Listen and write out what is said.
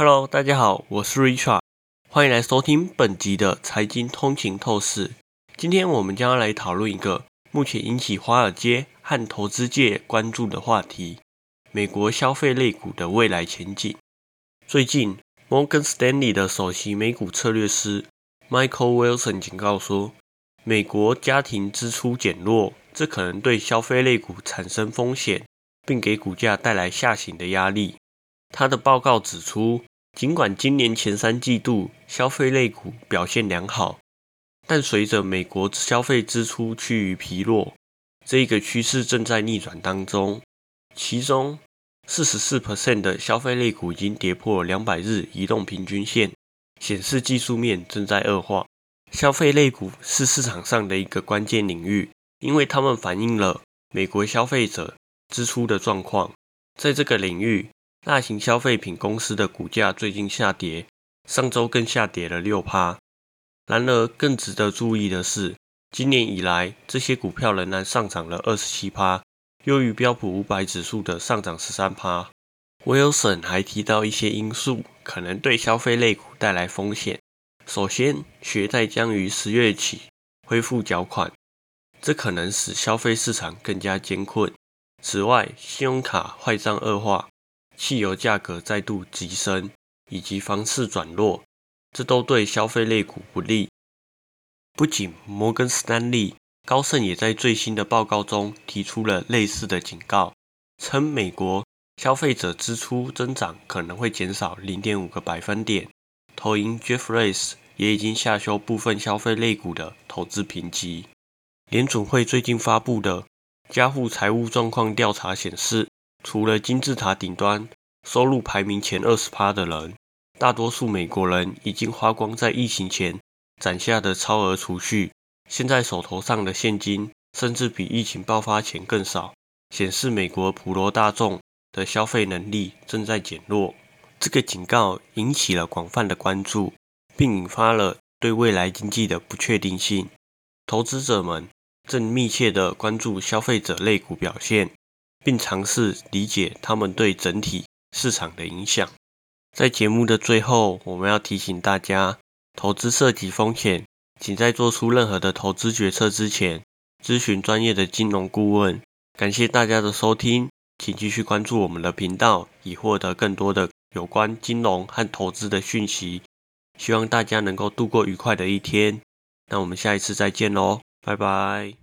Hello，大家好，我是 Richard，欢迎来收听本集的财经通勤透视。今天我们将要来讨论一个目前引起华尔街和投资界关注的话题——美国消费类股的未来前景。最近，摩根斯丹利的首席美股策略师 Michael Wilson 警告说，美国家庭支出减弱，这可能对消费类股产生风险。并给股价带来下行的压力。他的报告指出，尽管今年前三季度消费类股表现良好，但随着美国消费支出趋于疲弱，这一个趋势正在逆转当中。其中，四十四 percent 的消费类股已经跌破两百日移动平均线，显示技术面正在恶化。消费类股是市场上的一个关键领域，因为它们反映了美国消费者。支出的状况，在这个领域，大型消费品公司的股价最近下跌，上周更下跌了六趴。然而，更值得注意的是，今年以来，这些股票仍然上涨了二十七趴，优于标普五百指数的上涨十三趴。Wilson 还提到一些因素可能对消费类股带来风险。首先，学贷将于十月起恢复缴款，这可能使消费市场更加艰困。此外，信用卡坏账恶化、汽油价格再度急升以及房市转弱，这都对消费类股不利。不仅摩根士丹利、高盛也在最新的报告中提出了类似的警告，称美国消费者支出增长可能会减少零点五个百分点。投银 Jeffries 也已经下修部分消费类股的投资评级。联准会最近发布的。家户财务状况调查显示，除了金字塔顶端收入排名前二十趴的人，大多数美国人已经花光在疫情前攒下的超额储蓄，现在手头上的现金甚至比疫情爆发前更少，显示美国普罗大众的消费能力正在减弱。这个警告引起了广泛的关注，并引发了对未来经济的不确定性。投资者们。正密切地关注消费者类股表现，并尝试理解他们对整体市场的影响。在节目的最后，我们要提醒大家，投资涉及风险，请在做出任何的投资决策之前，咨询专业的金融顾问。感谢大家的收听，请继续关注我们的频道，以获得更多的有关金融和投资的讯息。希望大家能够度过愉快的一天。那我们下一次再见喽！拜拜。